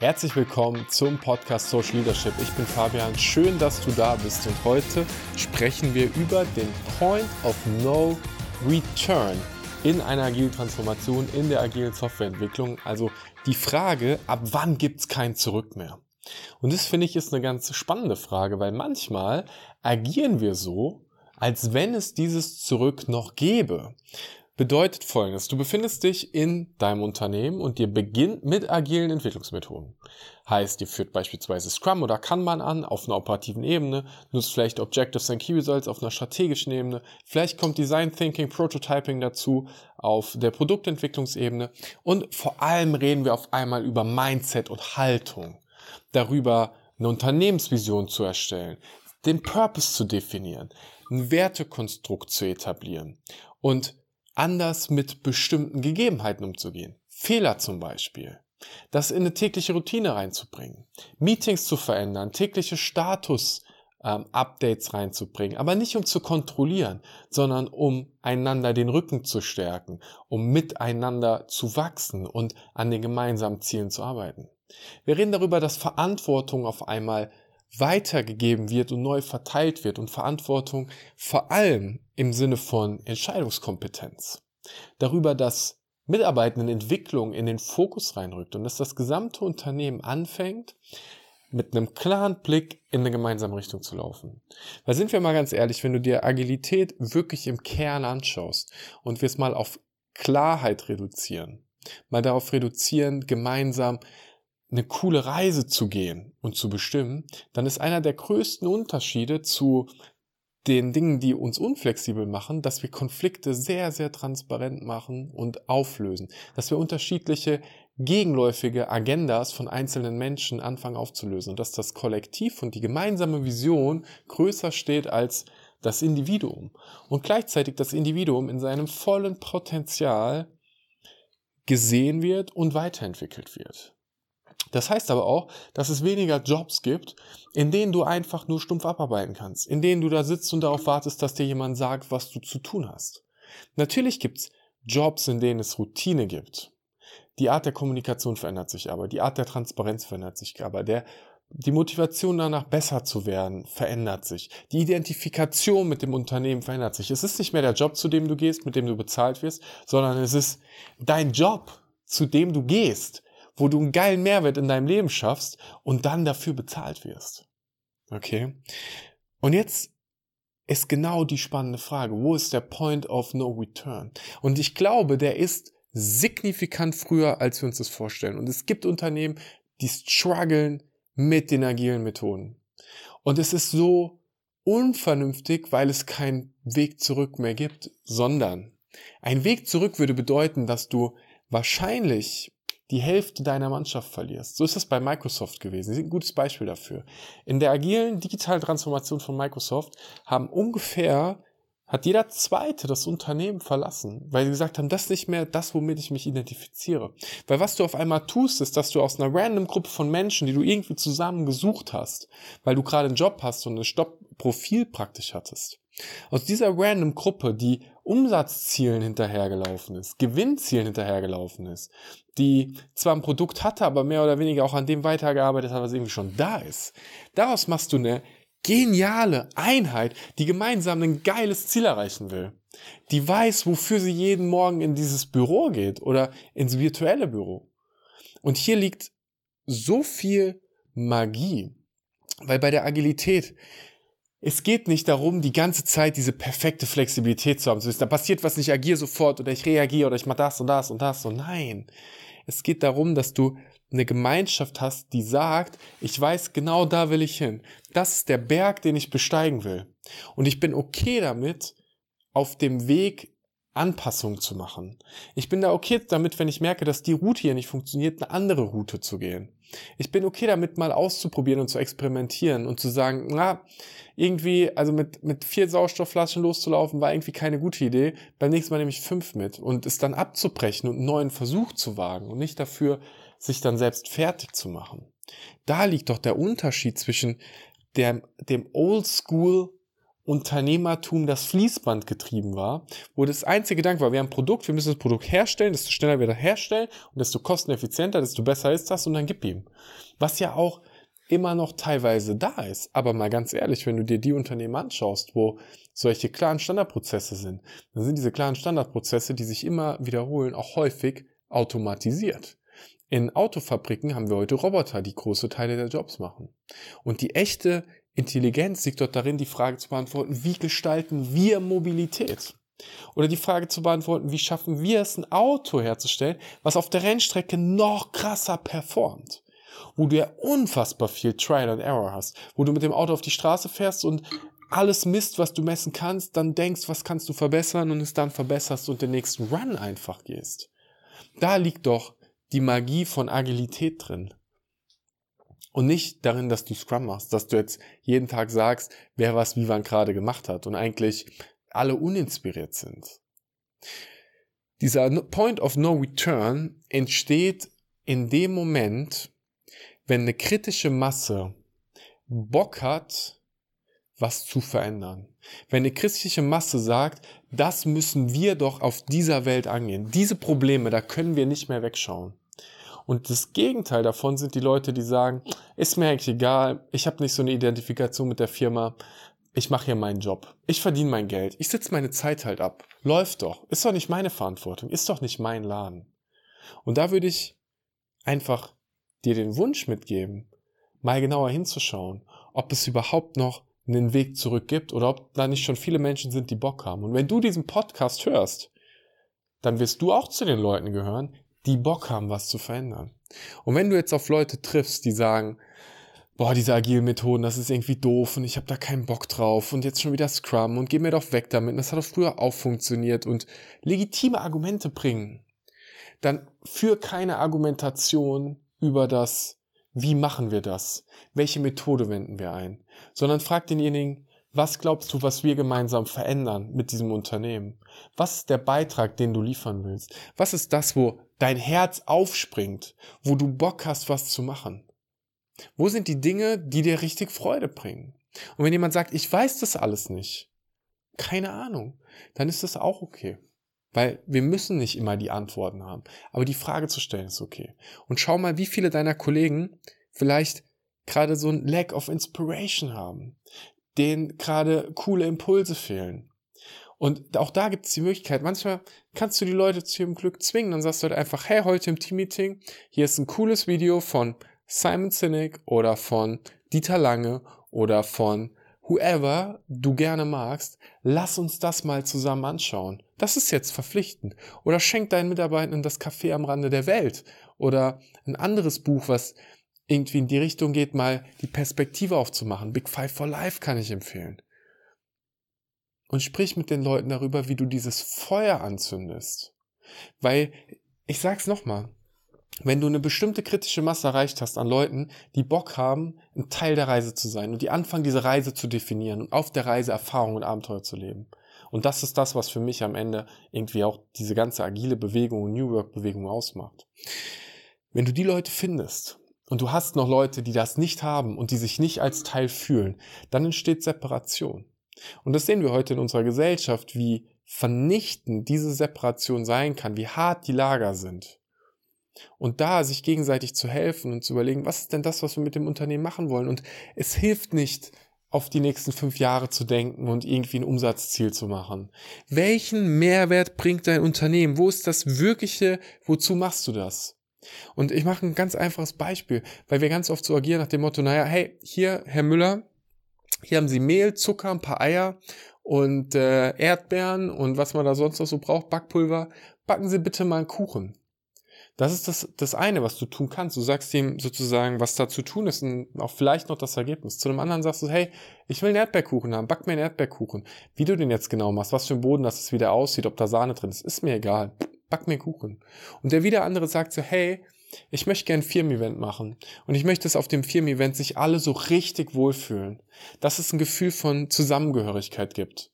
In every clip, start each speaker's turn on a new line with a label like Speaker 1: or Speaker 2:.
Speaker 1: Herzlich willkommen zum Podcast Social Leadership. Ich bin Fabian, schön, dass du da bist und heute sprechen wir über den Point of No Return in einer agilen Transformation, in der agilen Softwareentwicklung. Also die Frage, ab wann gibt es kein Zurück mehr? Und das finde ich ist eine ganz spannende Frage, weil manchmal agieren wir so, als wenn es dieses Zurück noch gäbe bedeutet folgendes. Du befindest dich in deinem Unternehmen und dir beginnt mit agilen Entwicklungsmethoden. Heißt, ihr führt beispielsweise Scrum oder Kanban an auf einer operativen Ebene, nutzt vielleicht Objectives and Key Results auf einer strategischen Ebene, vielleicht kommt Design Thinking, Prototyping dazu auf der Produktentwicklungsebene und vor allem reden wir auf einmal über Mindset und Haltung, darüber eine Unternehmensvision zu erstellen, den Purpose zu definieren, ein Wertekonstrukt zu etablieren und anders mit bestimmten Gegebenheiten umzugehen. Fehler zum Beispiel. Das in eine tägliche Routine reinzubringen. Meetings zu verändern, tägliche Status ähm, Updates reinzubringen, aber nicht um zu kontrollieren, sondern um einander den Rücken zu stärken, um miteinander zu wachsen und an den gemeinsamen Zielen zu arbeiten. Wir reden darüber, dass Verantwortung auf einmal weitergegeben wird und neu verteilt wird und Verantwortung vor allem im Sinne von Entscheidungskompetenz. Darüber, dass Mitarbeitendenentwicklung in den Fokus reinrückt und dass das gesamte Unternehmen anfängt, mit einem klaren Blick in eine gemeinsame Richtung zu laufen. Weil sind wir mal ganz ehrlich, wenn du dir Agilität wirklich im Kern anschaust und wir es mal auf Klarheit reduzieren, mal darauf reduzieren, gemeinsam eine coole Reise zu gehen und zu bestimmen, dann ist einer der größten Unterschiede zu den Dingen, die uns unflexibel machen, dass wir Konflikte sehr, sehr transparent machen und auflösen, dass wir unterschiedliche gegenläufige Agendas von einzelnen Menschen anfangen aufzulösen und dass das Kollektiv und die gemeinsame Vision größer steht als das Individuum und gleichzeitig das Individuum in seinem vollen Potenzial gesehen wird und weiterentwickelt wird. Das heißt aber auch, dass es weniger Jobs gibt, in denen du einfach nur stumpf abarbeiten kannst, in denen du da sitzt und darauf wartest, dass dir jemand sagt, was du zu tun hast. Natürlich gibt's Jobs, in denen es Routine gibt. Die Art der Kommunikation verändert sich aber, die Art der Transparenz verändert sich aber, der, die Motivation danach besser zu werden verändert sich. Die Identifikation mit dem Unternehmen verändert sich. Es ist nicht mehr der Job, zu dem du gehst, mit dem du bezahlt wirst, sondern es ist dein Job, zu dem du gehst, wo du einen geilen Mehrwert in deinem Leben schaffst und dann dafür bezahlt wirst. Okay? Und jetzt ist genau die spannende Frage, wo ist der Point of No Return? Und ich glaube, der ist signifikant früher, als wir uns das vorstellen. Und es gibt Unternehmen, die strugglen mit den agilen Methoden. Und es ist so unvernünftig, weil es keinen Weg zurück mehr gibt, sondern ein Weg zurück würde bedeuten, dass du wahrscheinlich die Hälfte deiner Mannschaft verlierst. So ist es bei Microsoft gewesen. Sie sind ein gutes Beispiel dafür. In der agilen digitalen Transformation von Microsoft haben ungefähr hat jeder Zweite das Unternehmen verlassen, weil sie gesagt haben, das ist nicht mehr das, womit ich mich identifiziere. Weil was du auf einmal tust, ist, dass du aus einer random Gruppe von Menschen, die du irgendwie zusammen gesucht hast, weil du gerade einen Job hast und ein Stopp-Profil praktisch hattest, aus dieser random Gruppe, die Umsatzzielen hinterhergelaufen ist, Gewinnzielen hinterhergelaufen ist, die zwar ein Produkt hatte, aber mehr oder weniger auch an dem weitergearbeitet hat, was irgendwie schon da ist. Daraus machst du eine geniale Einheit, die gemeinsam ein geiles Ziel erreichen will. Die weiß, wofür sie jeden Morgen in dieses Büro geht oder ins virtuelle Büro. Und hier liegt so viel Magie, weil bei der Agilität es geht nicht darum, die ganze Zeit diese perfekte Flexibilität zu haben. So da passiert was, ich agiere sofort oder ich reagiere oder ich mache das und das und das. Und nein, es geht darum, dass du eine Gemeinschaft hast, die sagt, ich weiß genau da will ich hin. Das ist der Berg, den ich besteigen will. Und ich bin okay damit, auf dem Weg Anpassungen zu machen. Ich bin da okay damit, wenn ich merke, dass die Route hier nicht funktioniert, eine andere Route zu gehen. Ich bin okay damit, mal auszuprobieren und zu experimentieren und zu sagen, na, irgendwie, also mit, mit vier Sauerstoffflaschen loszulaufen, war irgendwie keine gute Idee. Beim nächsten Mal nehme ich fünf mit und es dann abzubrechen und einen neuen Versuch zu wagen und nicht dafür, sich dann selbst fertig zu machen. Da liegt doch der Unterschied zwischen der, dem Old School Unternehmertum, das Fließband getrieben war, wo das einzige Gedanke war, wir haben ein Produkt, wir müssen das Produkt herstellen, desto schneller wir das herstellen und desto kosteneffizienter, desto besser ist das und dann gib ihm. Was ja auch immer noch teilweise da ist. Aber mal ganz ehrlich, wenn du dir die Unternehmen anschaust, wo solche klaren Standardprozesse sind, dann sind diese klaren Standardprozesse, die sich immer wiederholen, auch häufig automatisiert. In Autofabriken haben wir heute Roboter, die große Teile der Jobs machen. Und die echte Intelligenz liegt dort darin, die Frage zu beantworten, wie gestalten wir Mobilität? Oder die Frage zu beantworten, wie schaffen wir es, ein Auto herzustellen, was auf der Rennstrecke noch krasser performt? Wo du ja unfassbar viel Trial and Error hast, wo du mit dem Auto auf die Straße fährst und alles misst, was du messen kannst, dann denkst, was kannst du verbessern und es dann verbesserst und den nächsten Run einfach gehst. Da liegt doch die Magie von Agilität drin. Und nicht darin, dass du Scrum machst, dass du jetzt jeden Tag sagst, wer was wie wann gerade gemacht hat und eigentlich alle uninspiriert sind. Dieser Point of No Return entsteht in dem Moment, wenn eine kritische Masse Bock hat, was zu verändern. Wenn eine christliche Masse sagt, das müssen wir doch auf dieser Welt angehen. Diese Probleme, da können wir nicht mehr wegschauen. Und das Gegenteil davon sind die Leute, die sagen, ist mir eigentlich egal, ich habe nicht so eine Identifikation mit der Firma, ich mache hier meinen Job, ich verdiene mein Geld, ich sitze meine Zeit halt ab, läuft doch, ist doch nicht meine Verantwortung, ist doch nicht mein Laden. Und da würde ich einfach dir den Wunsch mitgeben, mal genauer hinzuschauen, ob es überhaupt noch einen Weg zurück gibt oder ob da nicht schon viele Menschen sind, die Bock haben. Und wenn du diesen Podcast hörst, dann wirst du auch zu den Leuten gehören, die Bock haben, was zu verändern. Und wenn du jetzt auf Leute triffst, die sagen, boah, diese agilen Methoden, das ist irgendwie doof und ich habe da keinen Bock drauf und jetzt schon wieder Scrum und geh mir doch weg damit, das hat doch früher auch funktioniert und legitime Argumente bringen, dann führ keine Argumentation über das, wie machen wir das, welche Methode wenden wir ein, sondern frag denjenigen, was glaubst du, was wir gemeinsam verändern mit diesem Unternehmen? Was ist der Beitrag, den du liefern willst? Was ist das, wo dein Herz aufspringt, wo du Bock hast, was zu machen? Wo sind die Dinge, die dir richtig Freude bringen? Und wenn jemand sagt, ich weiß das alles nicht, keine Ahnung, dann ist das auch okay. Weil wir müssen nicht immer die Antworten haben. Aber die Frage zu stellen ist okay. Und schau mal, wie viele deiner Kollegen vielleicht gerade so ein Lack of Inspiration haben, denen gerade coole Impulse fehlen. Und auch da gibt es die Möglichkeit, manchmal kannst du die Leute zu ihrem Glück zwingen. Dann sagst du halt einfach, hey, heute im Team-Meeting, hier ist ein cooles Video von Simon Sinek oder von Dieter Lange oder von whoever du gerne magst. Lass uns das mal zusammen anschauen. Das ist jetzt verpflichtend. Oder schenk deinen Mitarbeitern das Café am Rande der Welt. Oder ein anderes Buch, was irgendwie in die Richtung geht, mal die Perspektive aufzumachen. Big Five for Life kann ich empfehlen und sprich mit den Leuten darüber, wie du dieses Feuer anzündest. Weil, ich sag's nochmal, wenn du eine bestimmte kritische Masse erreicht hast an Leuten, die Bock haben, ein Teil der Reise zu sein und die anfangen, diese Reise zu definieren und auf der Reise Erfahrungen und Abenteuer zu leben. Und das ist das, was für mich am Ende irgendwie auch diese ganze agile Bewegung und New Work Bewegung ausmacht. Wenn du die Leute findest und du hast noch Leute, die das nicht haben und die sich nicht als Teil fühlen, dann entsteht Separation. Und das sehen wir heute in unserer Gesellschaft, wie vernichtend diese Separation sein kann, wie hart die Lager sind. Und da sich gegenseitig zu helfen und zu überlegen, was ist denn das, was wir mit dem Unternehmen machen wollen? Und es hilft nicht, auf die nächsten fünf Jahre zu denken und irgendwie ein Umsatzziel zu machen. Welchen Mehrwert bringt dein Unternehmen? Wo ist das Wirkliche? Wozu machst du das? Und ich mache ein ganz einfaches Beispiel, weil wir ganz oft so agieren nach dem Motto, naja, hey, hier, Herr Müller, hier haben sie Mehl, Zucker, ein paar Eier und äh, Erdbeeren und was man da sonst noch so braucht, Backpulver. Backen Sie bitte mal einen Kuchen. Das ist das, das eine, was du tun kannst. Du sagst ihm sozusagen, was da zu tun ist und auch vielleicht noch das Ergebnis. Zu einem anderen sagst du, hey, ich will einen Erdbeerkuchen haben, back mir einen Erdbeerkuchen. Wie du den jetzt genau machst, was für ein Boden das ist, wie der aussieht, ob da Sahne drin ist, ist mir egal. Back mir Kuchen. Und der wieder andere sagt so, hey, ich möchte gern ein Firmen-Event machen und ich möchte, dass auf dem Firmen-Event sich alle so richtig wohlfühlen, dass es ein Gefühl von Zusammengehörigkeit gibt.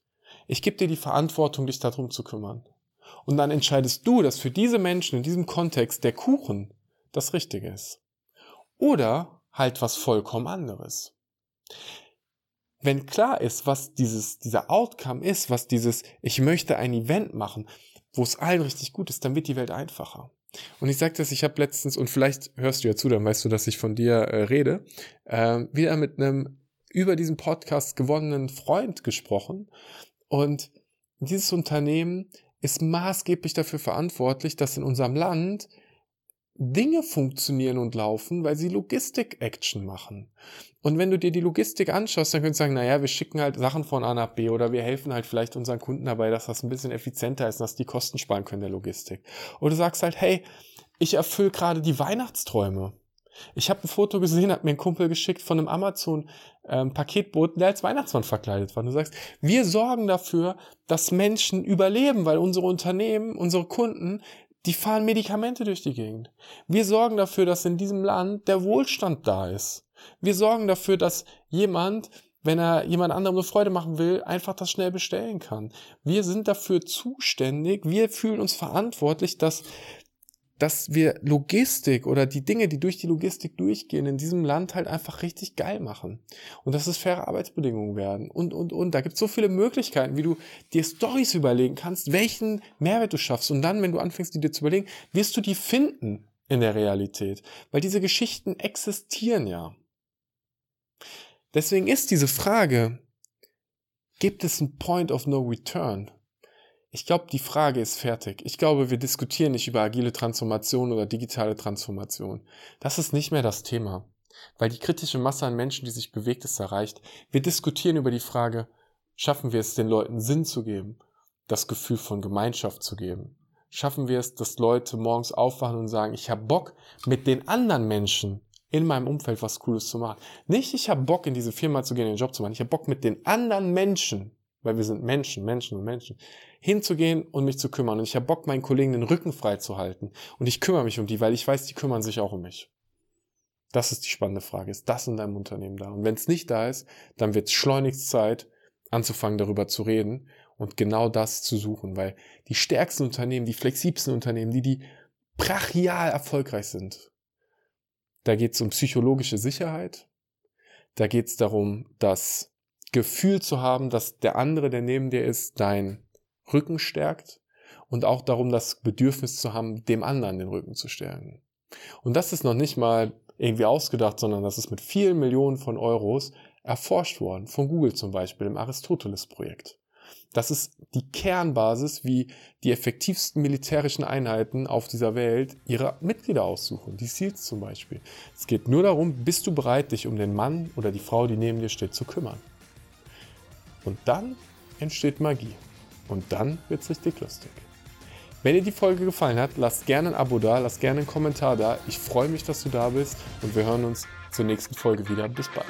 Speaker 1: Ich gebe dir die Verantwortung, dich darum zu kümmern. Und dann entscheidest du, dass für diese Menschen in diesem Kontext der Kuchen das Richtige ist. Oder halt was vollkommen anderes. wenn klar ist, was dieses, dieser Outcome ist, was dieses, ich möchte ein Event machen, wo es allen richtig gut ist, dann wird die Welt einfacher. Und ich sage das, ich habe letztens, und vielleicht hörst du ja zu, dann weißt du, dass ich von dir äh, rede, äh, wieder mit einem über diesen Podcast gewonnenen Freund gesprochen. Und dieses Unternehmen ist maßgeblich dafür verantwortlich, dass in unserem Land Dinge funktionieren und laufen, weil sie Logistik-Action machen. Und wenn du dir die Logistik anschaust, dann könntest du sagen, naja, wir schicken halt Sachen von A nach B oder wir helfen halt vielleicht unseren Kunden dabei, dass das ein bisschen effizienter ist, dass die Kosten sparen können der Logistik. Oder du sagst halt, hey, ich erfülle gerade die Weihnachtsträume. Ich habe ein Foto gesehen, hat mir ein Kumpel geschickt von einem Amazon-Paketboten, ähm, der als Weihnachtsmann verkleidet war. Und du sagst, wir sorgen dafür, dass Menschen überleben, weil unsere Unternehmen, unsere Kunden die fahren Medikamente durch die Gegend. Wir sorgen dafür, dass in diesem Land der Wohlstand da ist. Wir sorgen dafür, dass jemand, wenn er jemand anderem eine Freude machen will, einfach das schnell bestellen kann. Wir sind dafür zuständig, wir fühlen uns verantwortlich, dass dass wir Logistik oder die Dinge, die durch die Logistik durchgehen, in diesem Land halt einfach richtig geil machen. Und dass es faire Arbeitsbedingungen werden. Und, und, und. Da gibt es so viele Möglichkeiten, wie du dir Stories überlegen kannst, welchen Mehrwert du schaffst. Und dann, wenn du anfängst, die dir zu überlegen, wirst du die finden in der Realität. Weil diese Geschichten existieren ja. Deswegen ist diese Frage, gibt es einen Point of No Return? Ich glaube, die Frage ist fertig. Ich glaube, wir diskutieren nicht über agile Transformation oder digitale Transformation. Das ist nicht mehr das Thema. Weil die kritische Masse an Menschen, die sich bewegt, ist erreicht. Wir diskutieren über die Frage, schaffen wir es den Leuten Sinn zu geben, das Gefühl von Gemeinschaft zu geben? Schaffen wir es, dass Leute morgens aufwachen und sagen, ich habe Bock, mit den anderen Menschen in meinem Umfeld was Cooles zu machen. Nicht, ich habe Bock, in diese Firma zu gehen, den Job zu machen. Ich habe Bock, mit den anderen Menschen weil wir sind Menschen, Menschen und Menschen, hinzugehen und mich zu kümmern. Und ich habe Bock, meinen Kollegen den Rücken frei zu halten. Und ich kümmere mich um die, weil ich weiß, die kümmern sich auch um mich. Das ist die spannende Frage. Ist das in deinem Unternehmen da? Und wenn es nicht da ist, dann wird es schleunigst Zeit, anzufangen, darüber zu reden und genau das zu suchen. Weil die stärksten Unternehmen, die flexibelsten Unternehmen, die, die brachial erfolgreich sind, da geht es um psychologische Sicherheit. Da geht es darum, dass Gefühl zu haben, dass der andere, der neben dir ist, dein Rücken stärkt und auch darum, das Bedürfnis zu haben, dem anderen den Rücken zu stärken. Und das ist noch nicht mal irgendwie ausgedacht, sondern das ist mit vielen Millionen von Euros erforscht worden, von Google zum Beispiel im Aristoteles-Projekt. Das ist die Kernbasis, wie die effektivsten militärischen Einheiten auf dieser Welt ihre Mitglieder aussuchen, die SEALs zum Beispiel. Es geht nur darum, bist du bereit, dich um den Mann oder die Frau, die neben dir steht, zu kümmern. Und dann entsteht Magie. Und dann wird es richtig lustig. Wenn dir die Folge gefallen hat, lass gerne ein Abo da, lass gerne einen Kommentar da. Ich freue mich, dass du da bist und wir hören uns zur nächsten Folge wieder. Bis bald.